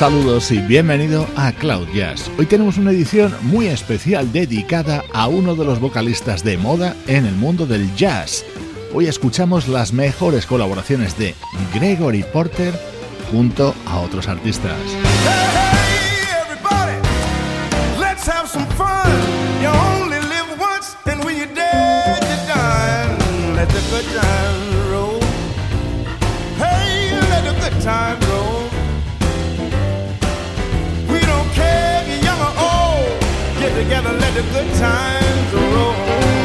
Saludos y bienvenido a Cloud Jazz. Hoy tenemos una edición muy especial dedicada a uno de los vocalistas de moda en el mundo del jazz. Hoy escuchamos las mejores colaboraciones de Gregory Porter junto a otros artistas. together, let the good times roll.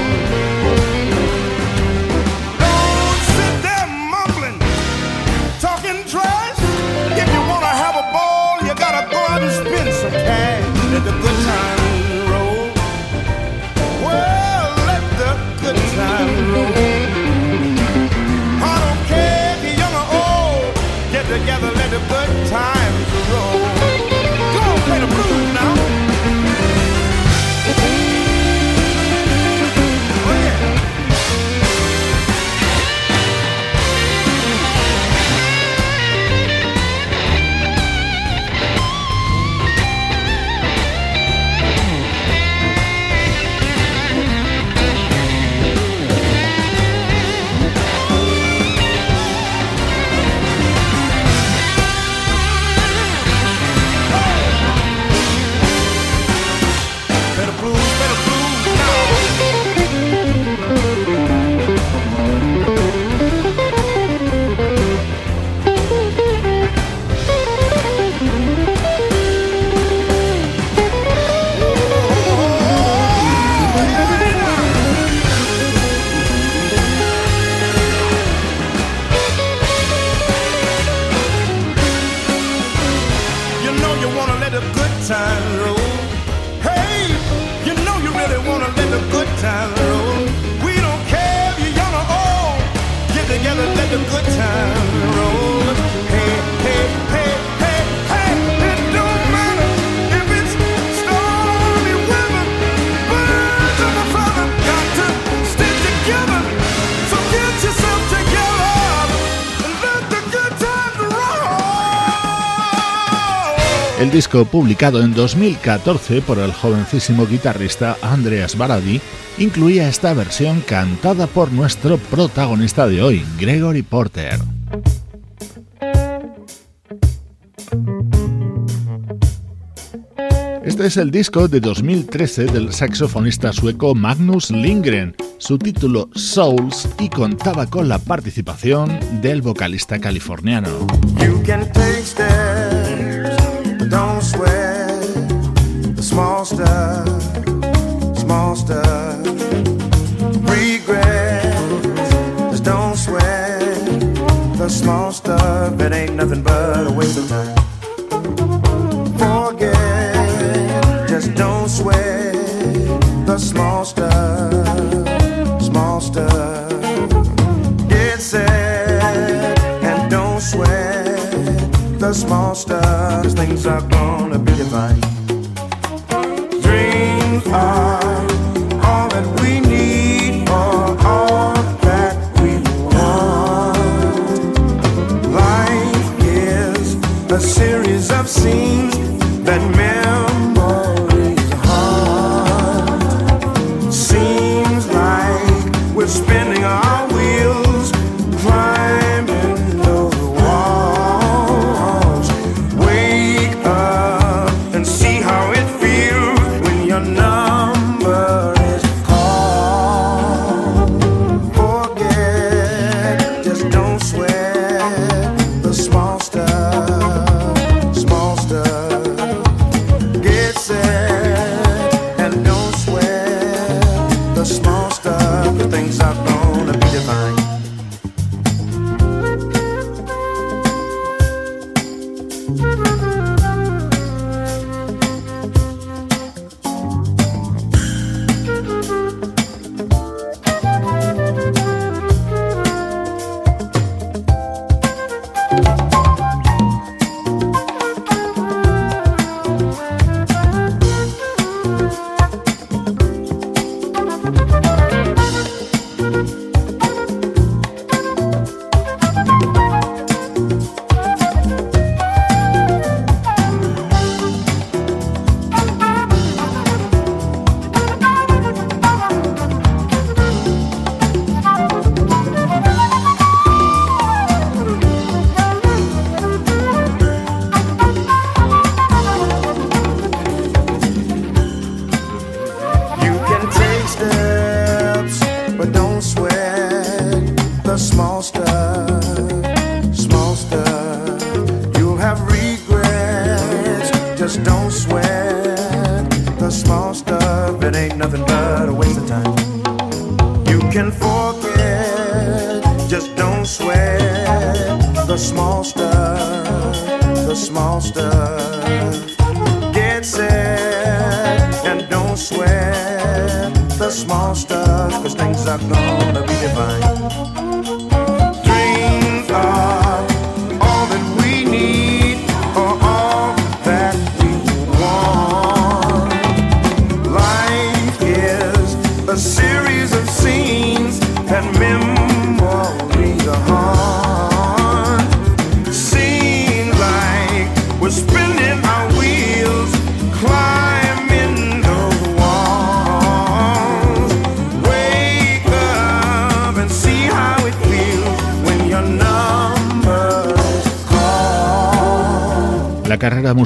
Disco publicado en 2014 por el jovencísimo guitarrista Andreas Baradi incluía esta versión cantada por nuestro protagonista de hoy, Gregory Porter. Este es el disco de 2013 del saxofonista sueco Magnus Lindgren, su título Souls y contaba con la participación del vocalista californiano. Don't sweat the small stuff, small stuff. Regrets, just don't sweat the small stuff. It ain't nothing but a waste of time. Forget, just don't sweat things are gonna be divine.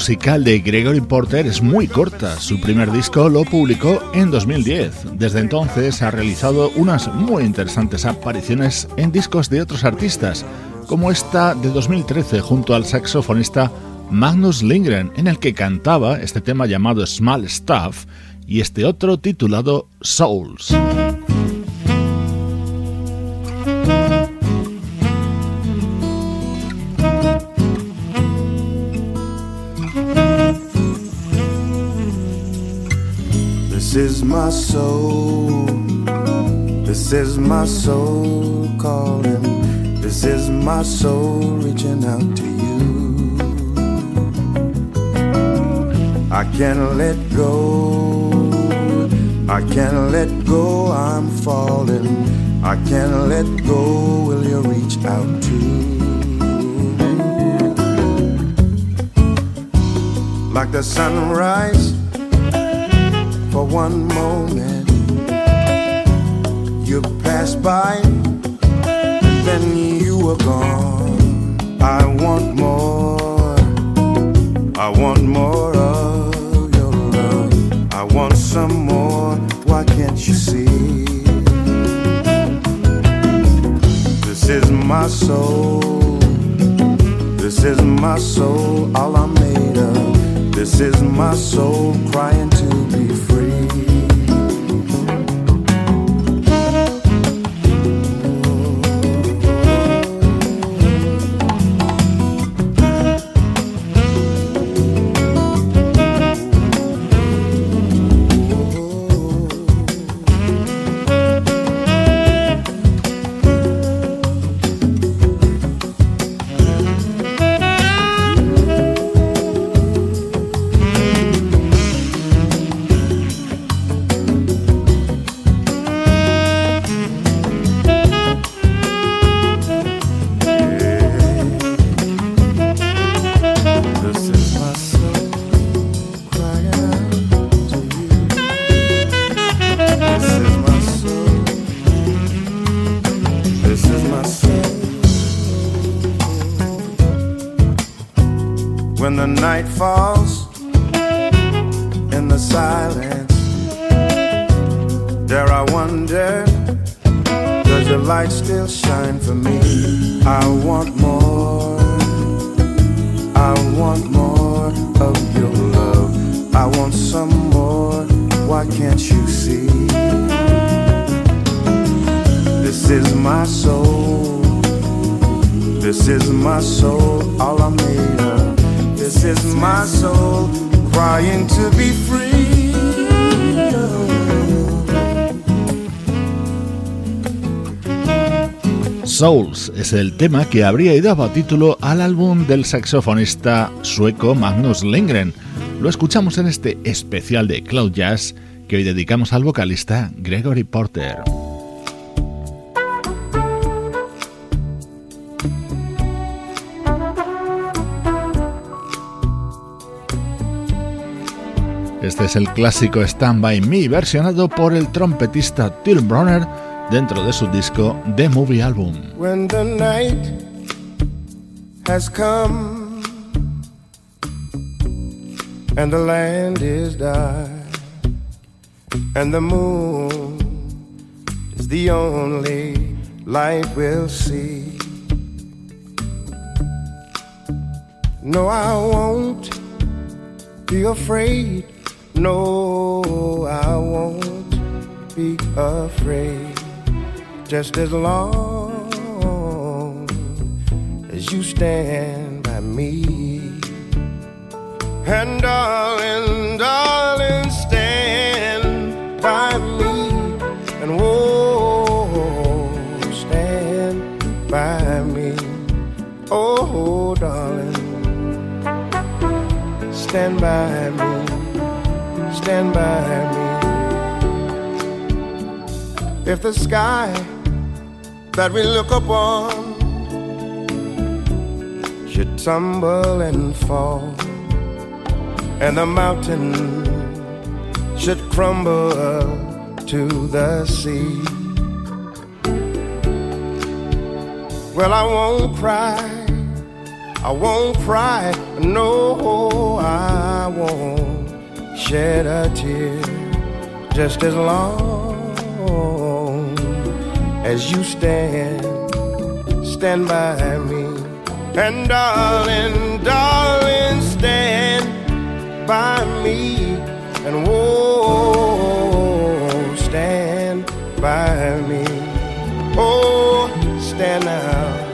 Musical de Gregory Porter es muy corta. Su primer disco lo publicó en 2010. Desde entonces ha realizado unas muy interesantes apariciones en discos de otros artistas, como esta de 2013 junto al saxofonista Magnus Lindgren, en el que cantaba este tema llamado Small Stuff y este otro titulado Souls. Is my soul. This is my soul calling. This is my soul reaching out to you. I can't let go. I can't let go. I'm falling. I can't let go. Will you reach out to? Me like the sunrise for one moment. You passed by, and then you were gone. I want more. I want more of your love. I want some more. Why can't you see? This is my soul. This is my soul, all I'm made of. This is my soul crying to es el tema que habría dado título al álbum del saxofonista sueco Magnus Lindgren. Lo escuchamos en este especial de Cloud Jazz que hoy dedicamos al vocalista Gregory Porter. Este es el clásico Stand By Me versionado por el trompetista Till Bronner dentro de su disco The Movie Album. When the night has come and the land is dark and the moon is the only light we'll see. No, I won't be afraid. No, I won't be afraid. Just as long as you stand by me. And darling, darling, stand by me. And oh, stand by me. Oh, darling stand by me, stand by me. If the sky that we look upon should tumble and fall, and the mountain should crumble to the sea. Well, I won't cry I won't cry, no, I won't shed a tear just as long as you stand, stand by me. And darling, darling, stand by me. And oh, stand by me. Oh, stand now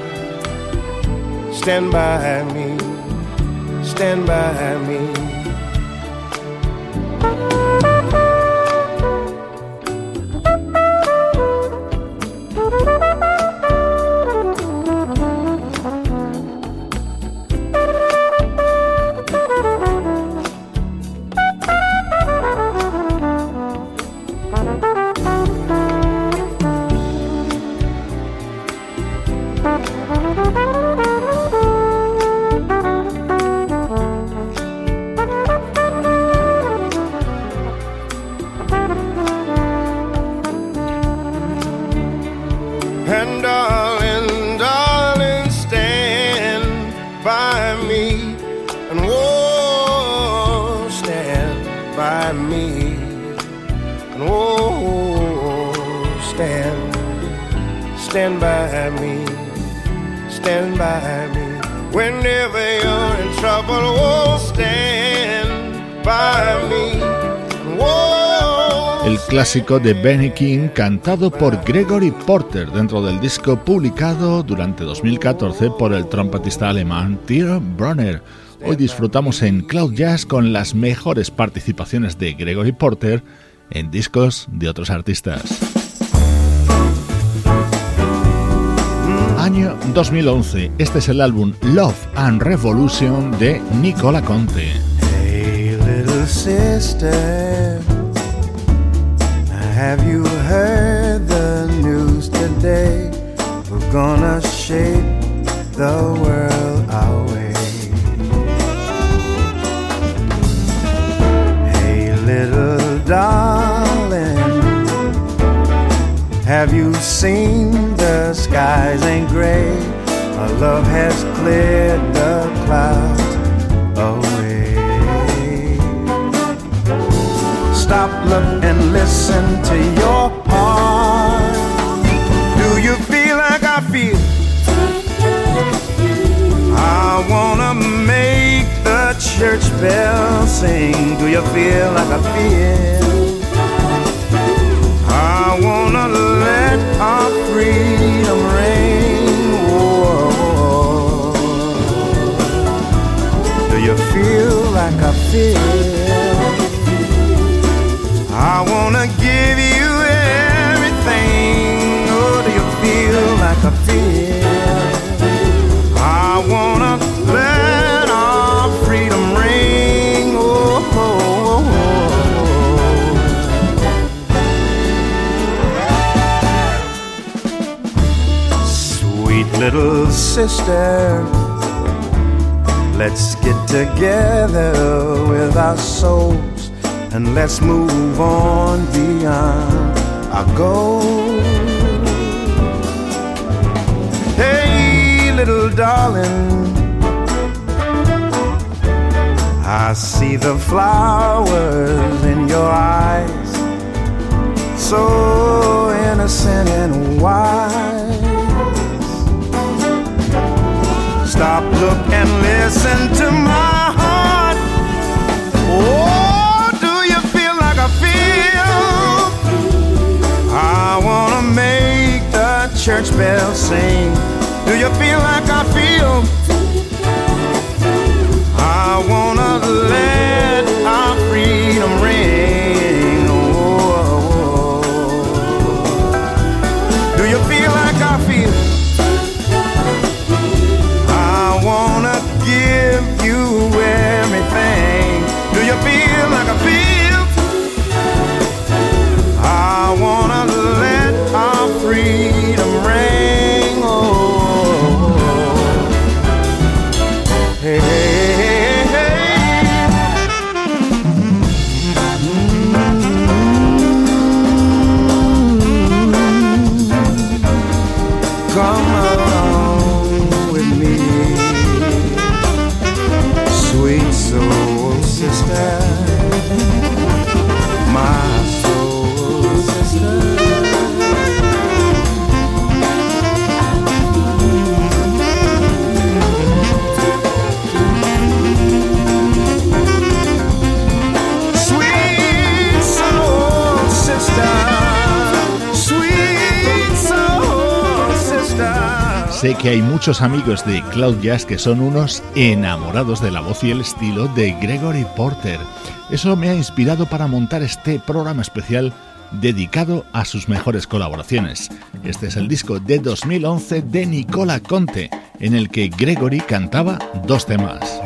stand by me, stand by me. Clásico de Benny King cantado por Gregory Porter dentro del disco publicado durante 2014 por el trompetista alemán Tiro Brunner. Hoy disfrutamos en Cloud Jazz con las mejores participaciones de Gregory Porter en discos de otros artistas. Año 2011, este es el álbum Love and Revolution de Nicola Conte. Hey. Have you heard the news today? We're gonna shape the world our way. Hey, little darling, have you seen the skies ain't gray? Our love has cleared the clouds stop, look, and listen to your heart. Do you feel like I feel? I wanna make the church bell sing. Do you feel like I feel? I wanna let our freedom ring. Whoa. Do you feel like I feel? I wanna give you everything. Oh, do you feel like I feel? I wanna let our freedom ring. Oh, oh, oh, oh. Sweet little sister, let's get together with our souls and let's move on beyond our goal. Hey, little darling, I see the flowers in your eyes, so innocent and wise. Stop, look, and listen to my heart. Oh, church bells sing. Do you feel like I feel? I wanna let our freedom ring. Muchos amigos de Cloud Jazz que son unos enamorados de la voz y el estilo de Gregory Porter. Eso me ha inspirado para montar este programa especial dedicado a sus mejores colaboraciones. Este es el disco de 2011 de Nicola Conte, en el que Gregory cantaba dos temas.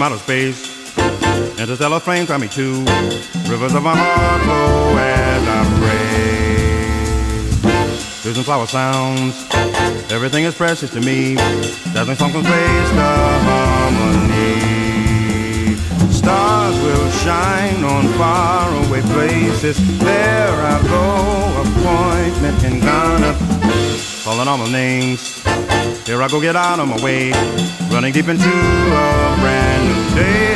From outer space, interstellar flame cry me to. Rivers of my heart flow as I pray. Vision flower sounds, everything is precious to me. Dazzling song conveys the harmony. Stars will shine on faraway places. There I go, appointment in Ghana. Calling all my names. Here I go, get out of my way. Running deep into a brand new day.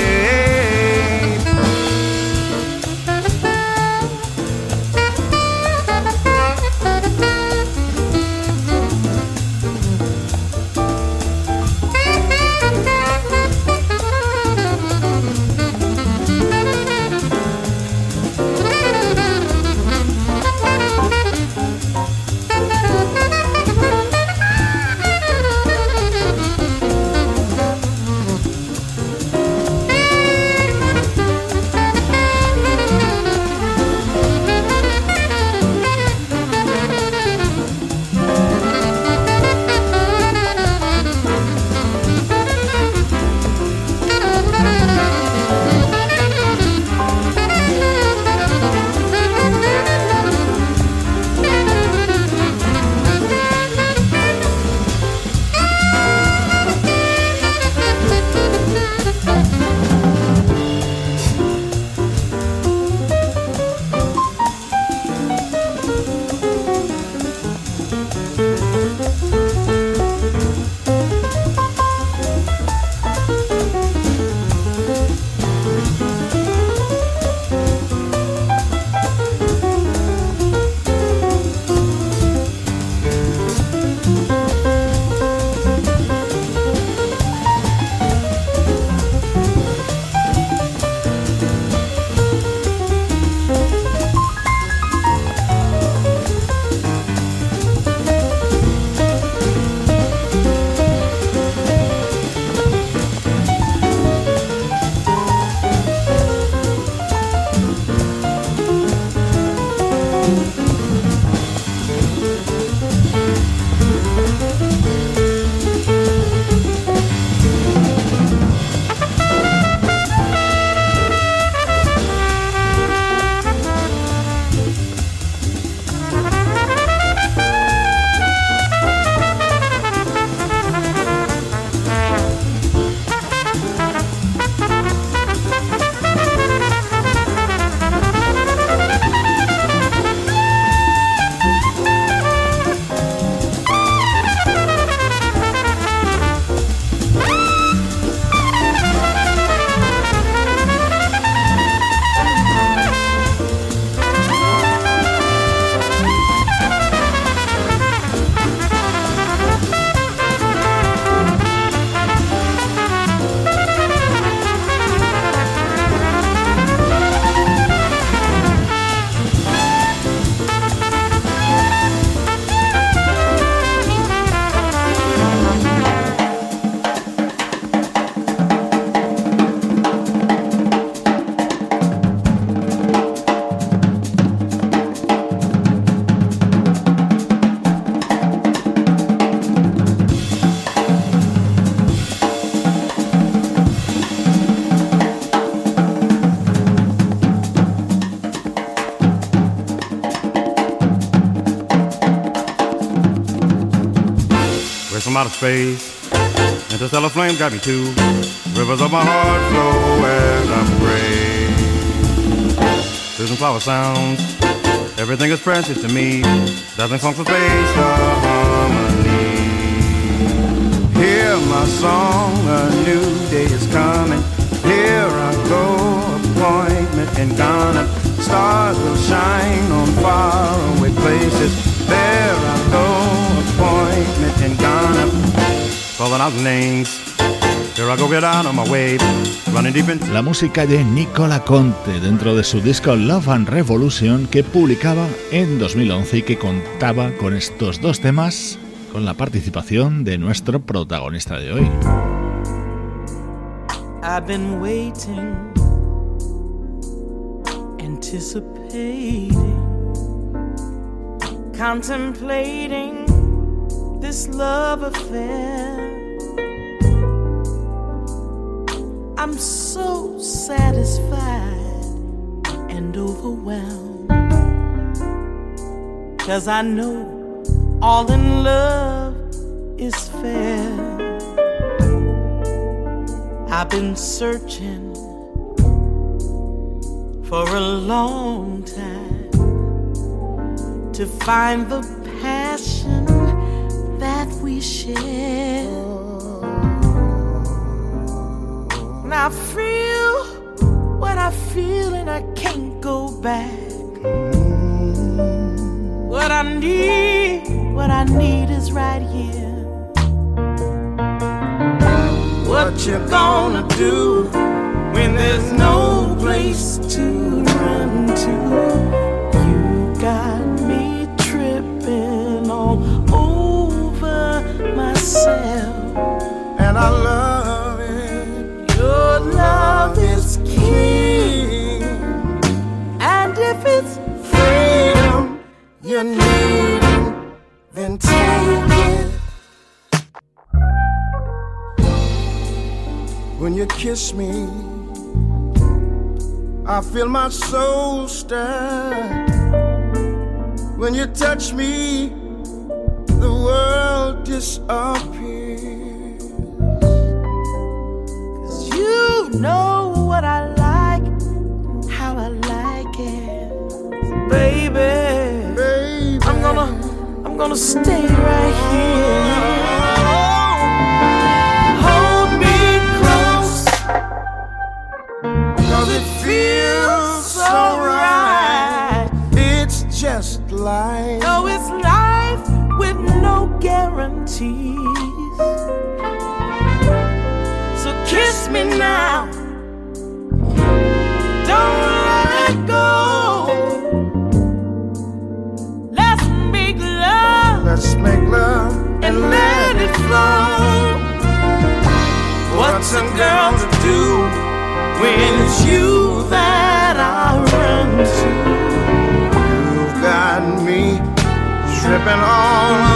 From outer space. Interstellar flame got me too. Rivers of my heart flow as I pray. Losing flower sounds. Everything is precious to me. Dazzling songs of space, the harmony. Hear my song, a new day is coming. Here I go, appointment in Ghana. Stars will shine on faraway places. There I go, appointment in Ghana. Calling out names. Here I go get out on my way, running deep into La música de Nicola Conte dentro de su disco Love and Revolution que publicaba en 2011 y que contaba con estos dos temas con la participación de nuestro protagonista de hoy. I've been waiting, anticipating, contemplating this love affair. I'm so satisfied and overwhelmed. Cause I know all in love is fair. I've been searching for a long time to find the passion that we share. And I feel what I feel, and I can't go back. What I need what I need is right here. What you gonna do when there's no place to run to? You need, then take it. When you kiss me, I feel my soul stir. When you touch me, the world disappears. You know what I I'm gonna stay right here. Hold me close, cause it feels so right. It's just like No, it's life with no guarantees. So kiss me now. Don't make love and let it flow. What's a girl to do when it's you that I run to? You've got me tripping all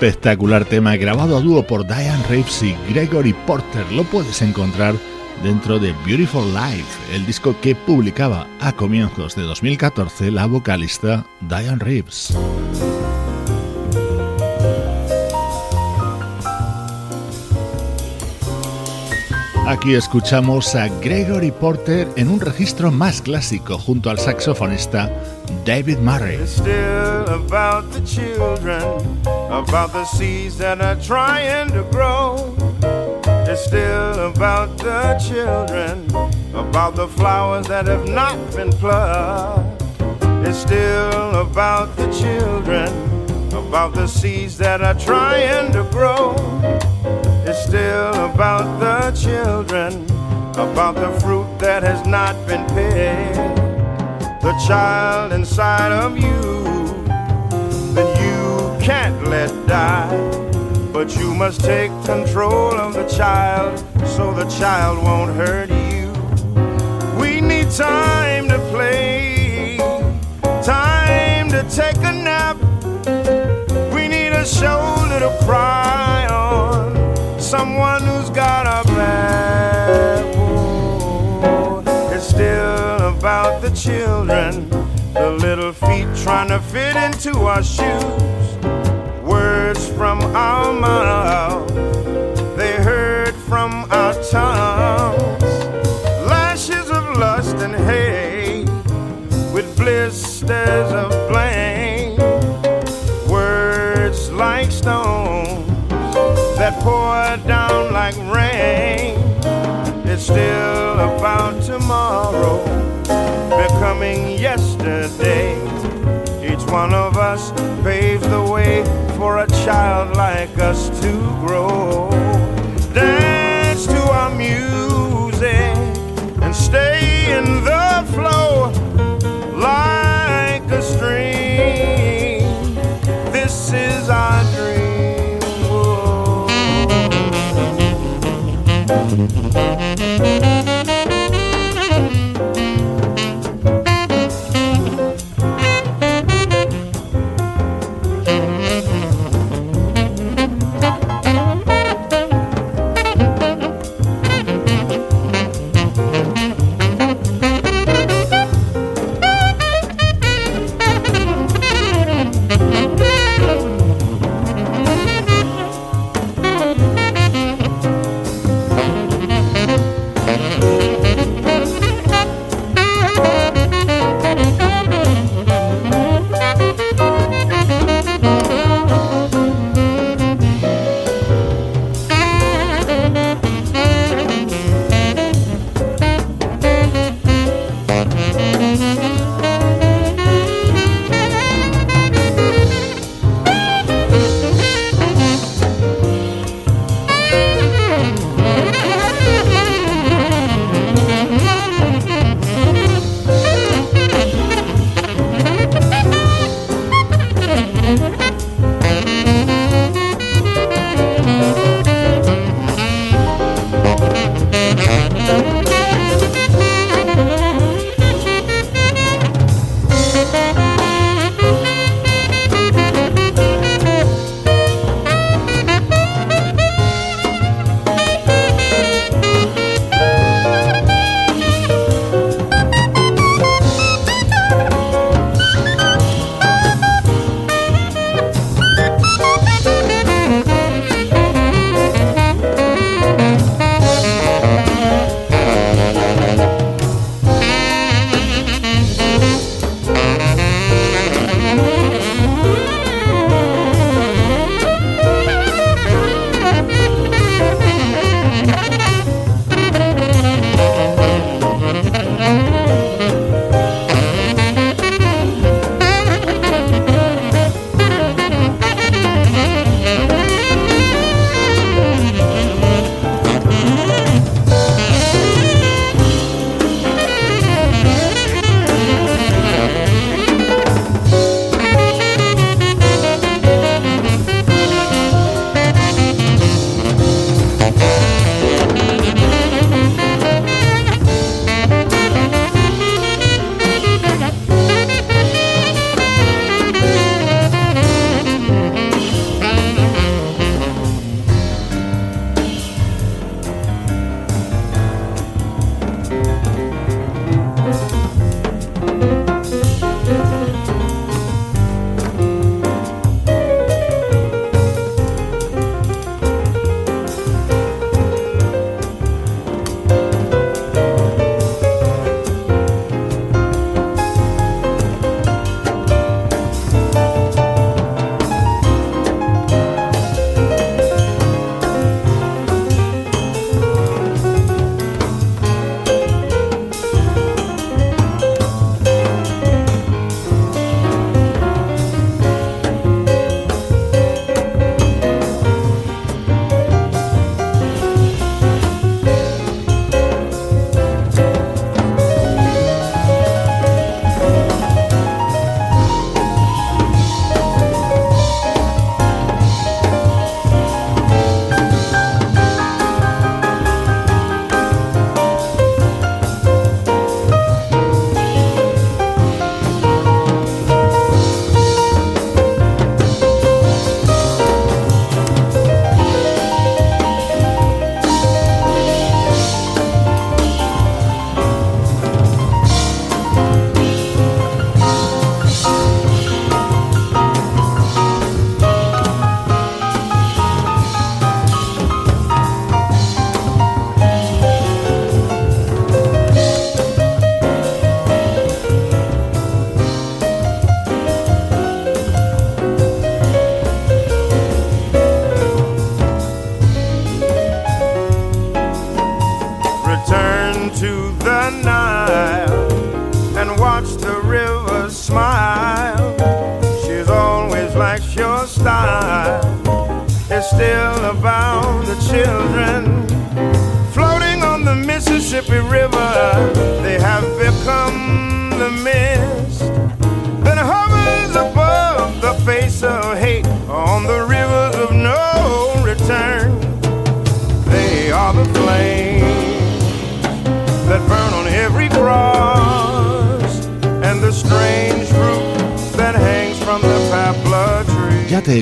Espectacular tema grabado a dúo por Diane Reeves y Gregory Porter. Lo puedes encontrar dentro de Beautiful Life, el disco que publicaba a comienzos de 2014 la vocalista Diane Reeves. Aquí escuchamos a Gregory Porter en un registro más clásico junto al saxofonista David Murray. About the seeds that are trying to grow. It's still about the children, about the flowers that have not been plucked. It's still about the children, about the seeds that are trying to grow. It's still about the children, about the fruit that has not been picked. The child inside of you let die. But you must take control of the child so the child won't hurt you. We need time to play, time to take a nap. We need a shoulder to cry on someone who's got our back. Oh, it's still about the children, the little feet trying to fit into our shoes. Words from our mouth, they heard from our tongues. Lashes of lust and hate with blisters of blame. Words like stones that pour down like rain. It's still about tomorrow becoming yesterday. One of us paves the way for a child like us to grow. Dance to our music and stay in the flow like a stream. This is our dream. Whoa.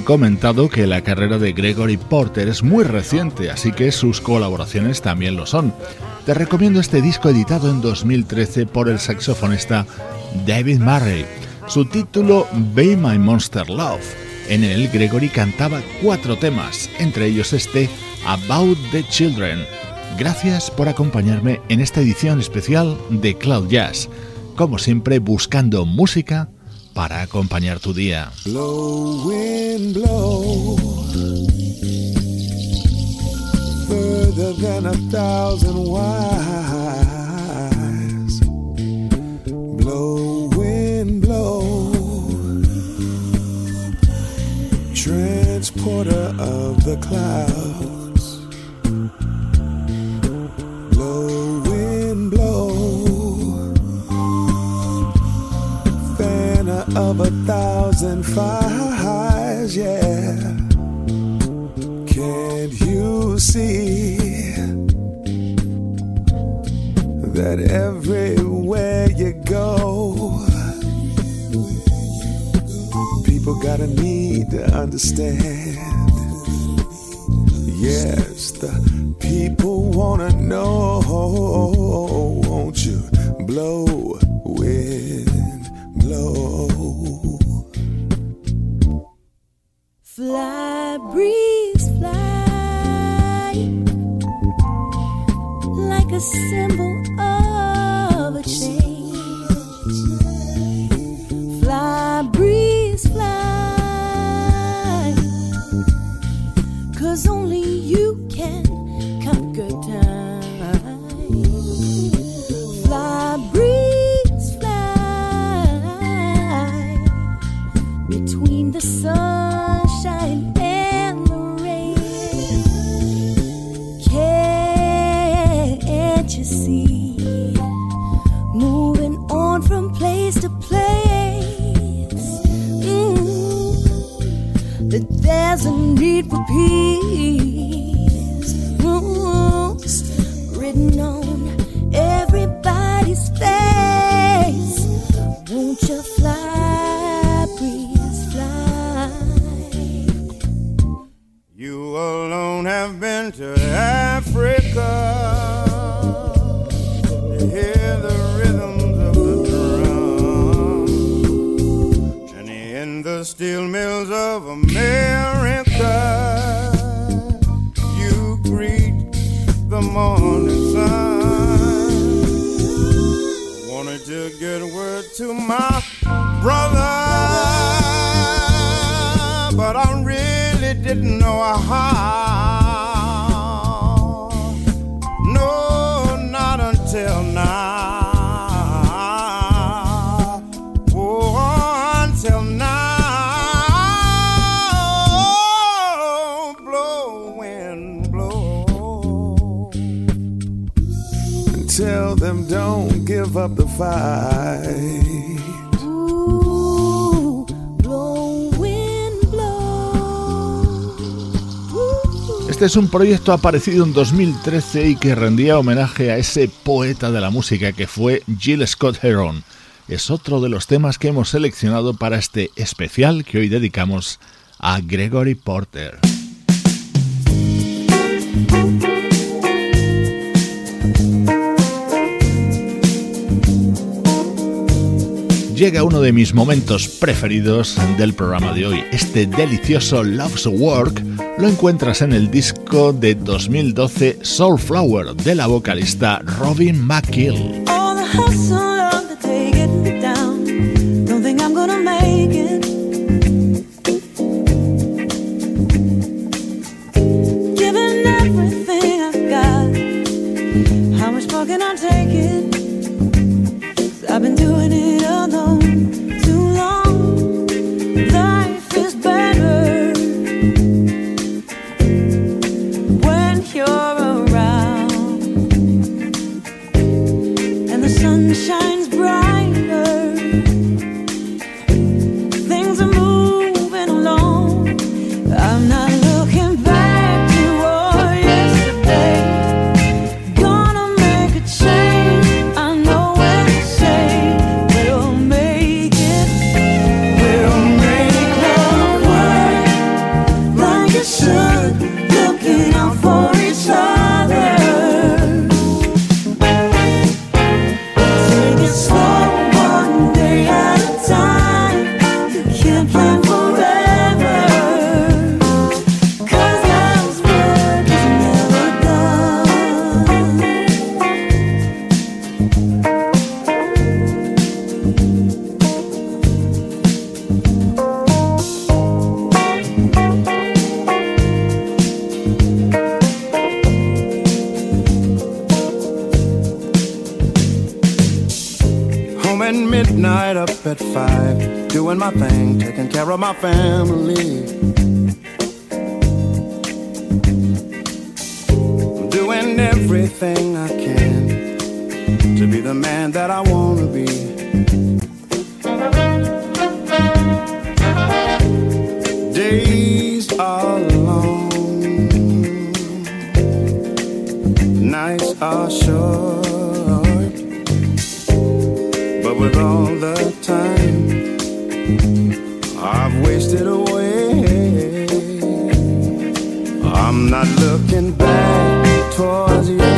Comentado que la carrera de Gregory Porter es muy reciente, así que sus colaboraciones también lo son. Te recomiendo este disco editado en 2013 por el saxofonista David Murray. Su título Be My Monster Love. En él Gregory cantaba cuatro temas, entre ellos este About the Children. Gracias por acompañarme en esta edición especial de Cloud Jazz. Como siempre, buscando música para acompañar tu día. Blow, wind, blow. Further than a thousand wires. Blow, wind, blow. Transporter of the clouds. Of a thousand fires, yeah. Can't you see that everywhere you go, people got a need to understand? Yes, the people wanna know, won't you blow, wind, blow? Breeze, fly like a symbol the steel mills of America. You greet the morning sun. Wanted to get word to my brother, but I really didn't know how. Este es un proyecto aparecido en 2013 y que rendía homenaje a ese poeta de la música que fue Jill Scott Heron. Es otro de los temas que hemos seleccionado para este especial que hoy dedicamos a Gregory Porter. Llega uno de mis momentos preferidos del programa de hoy. Este delicioso Love's Work lo encuentras en el disco de 2012 Soulflower de la vocalista Robin McKill. I've wasted away. I'm not looking back towards yesterday.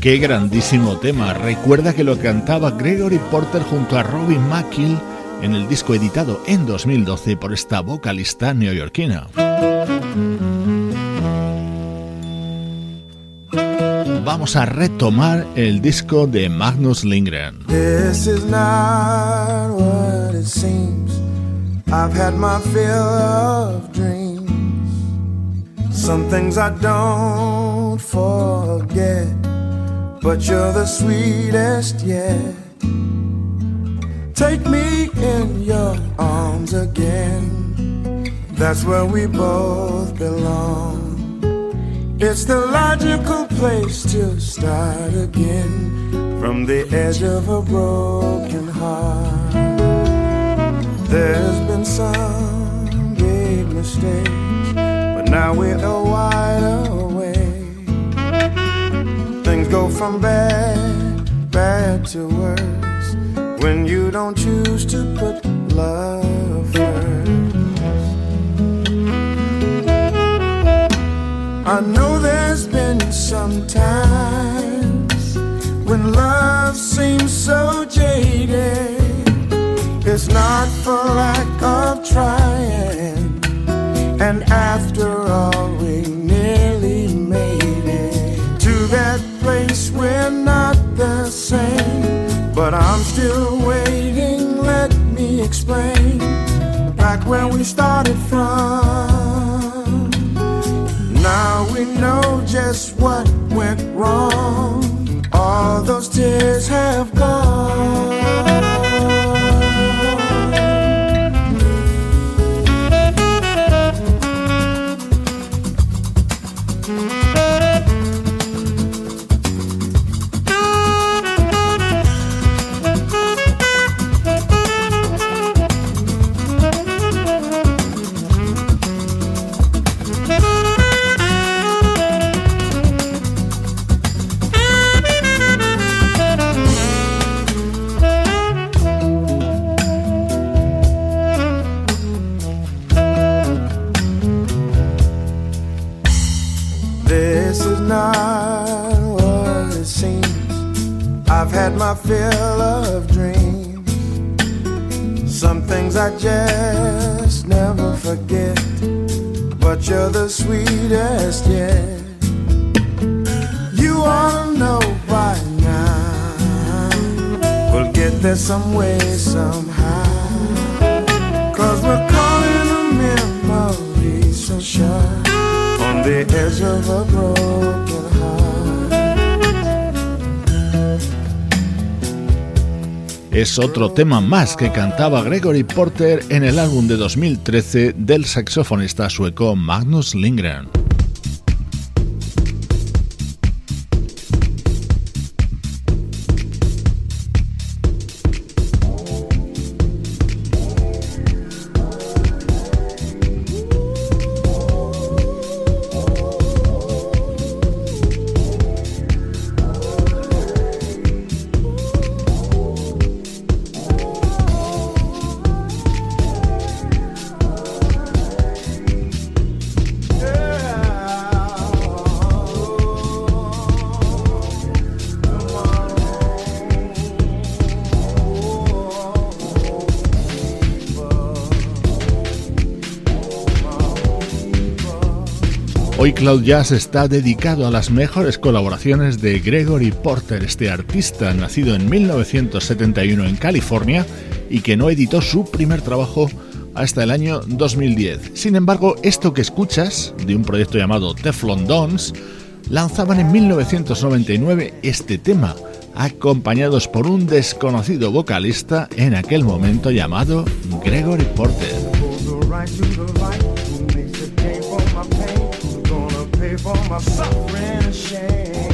Qué grandísimo tema. Recuerda que lo cantaba Gregory Porter junto a Robin McKill en el disco editado en 2012 por esta vocalista neoyorquina. Vamos a retomar el disco de Magnus Lindgren. This is not what it seems. I've had my fill of dreams. Some things I don't forget. But you're the sweetest yet. Take me in your arms again, that's where we both belong. It's the logical place to start again from the edge of a broken heart. There's been some big mistakes, but now we're a wide go from bad, bad to worse when you don't choose to put love first. I know there's been some times when love seems so jaded. It's not for lack of trying, and after all, we're not the same. But I'm still waiting, let me explain. Back where we started from. Now we know just what went wrong. All those tears. Otro tema más que cantaba Gregory Porter en el álbum de 2013 del saxofonista sueco Magnus Lindgren. Cloud Jazz está dedicado a las mejores colaboraciones de Gregory Porter, este artista nacido en 1971 en California y que no editó su primer trabajo hasta el año 2010. Sin embargo, esto que escuchas, de un proyecto llamado Teflon Dons, lanzaban en 1999 este tema, acompañados por un desconocido vocalista en aquel momento llamado Gregory Porter. For my suffering and shame.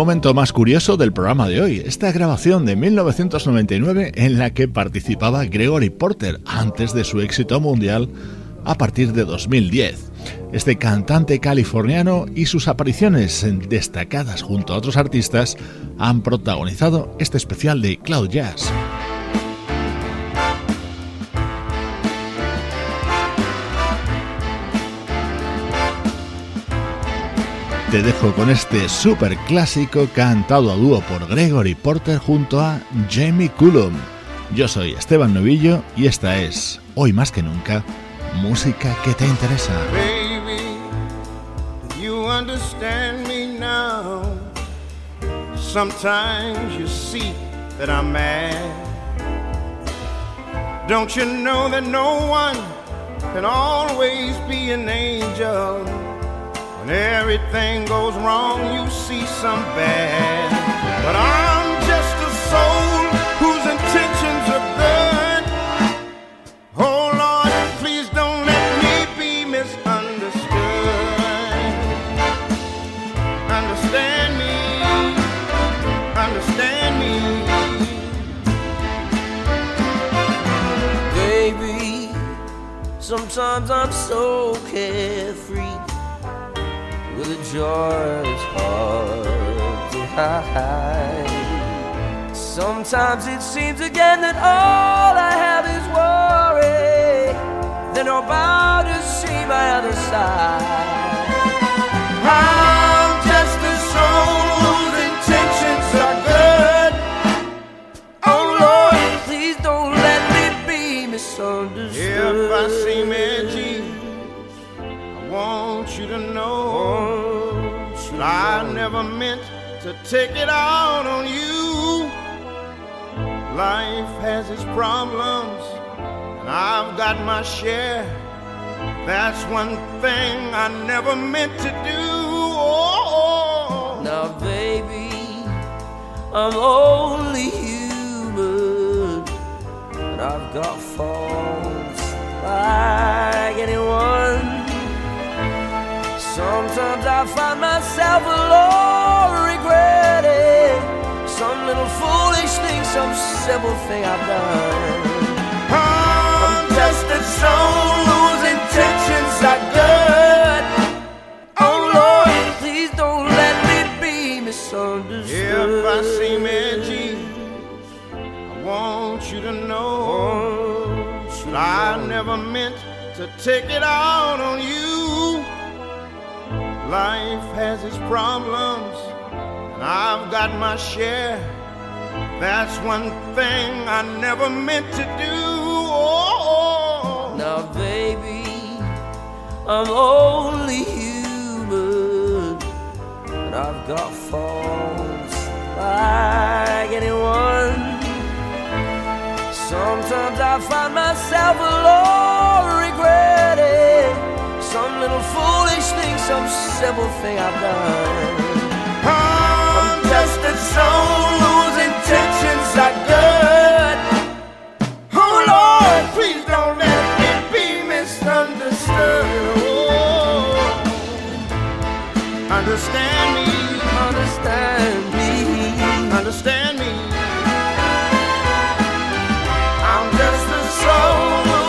Momento más curioso del programa de hoy, esta grabación de 1999 en la que participaba Gregory Porter antes de su éxito mundial a partir de 2010. Este cantante californiano y sus apariciones destacadas junto a otros artistas han protagonizado este especial de Cloud Jazz. Te dejo con este super clásico cantado a dúo por Gregory Porter junto a Jamie Cullum. Yo soy Esteban Novillo y esta es, hoy más que nunca, música que te interesa. Baby, you understand me now. Sometimes you see that I'm mad. Don't you know that no one can always be an angel? When everything goes wrong, you see some bad. But I'm just a soul whose intentions are good. Oh Lord, please don't let me be misunderstood. Understand me, understand me. Baby, sometimes I'm so a joy that's hard to hide. Sometimes it seems again that all I have is worry. Then bound to see my other side. I'm just a soul whose intentions are good. Oh Lord, Please don't let me be misunderstood. if I seem edgy, I want you to know I never meant to take it out on you. Life has its problems, and I've got my share. That's one thing I never meant to do. Oh, Now, baby, I'm only human, and I've got faults like Sometimes I find myself alone, regretting some little foolish thing, some simple thing I've done. I'm just a soul whose intentions are good. Oh Lord, Please don't let me be misunderstood. if I seem edgy, I want you to know that I never meant to take it out on you. Life has its problems, and I've got my share. That's one thing I never meant to do. Oh, Now, baby, I'm only human, and I've got faults like anyone. Sometimes I find myself alone, regretting some little foolish thing, some simple thing I've done. I'm just a soul whose intentions are good. Oh Lord, please don't let me be misunderstood. Oh, understand me, Understand me, understand me. I'm just a soul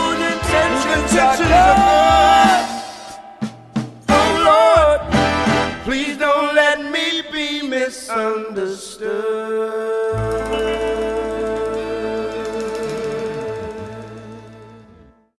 misunderstood.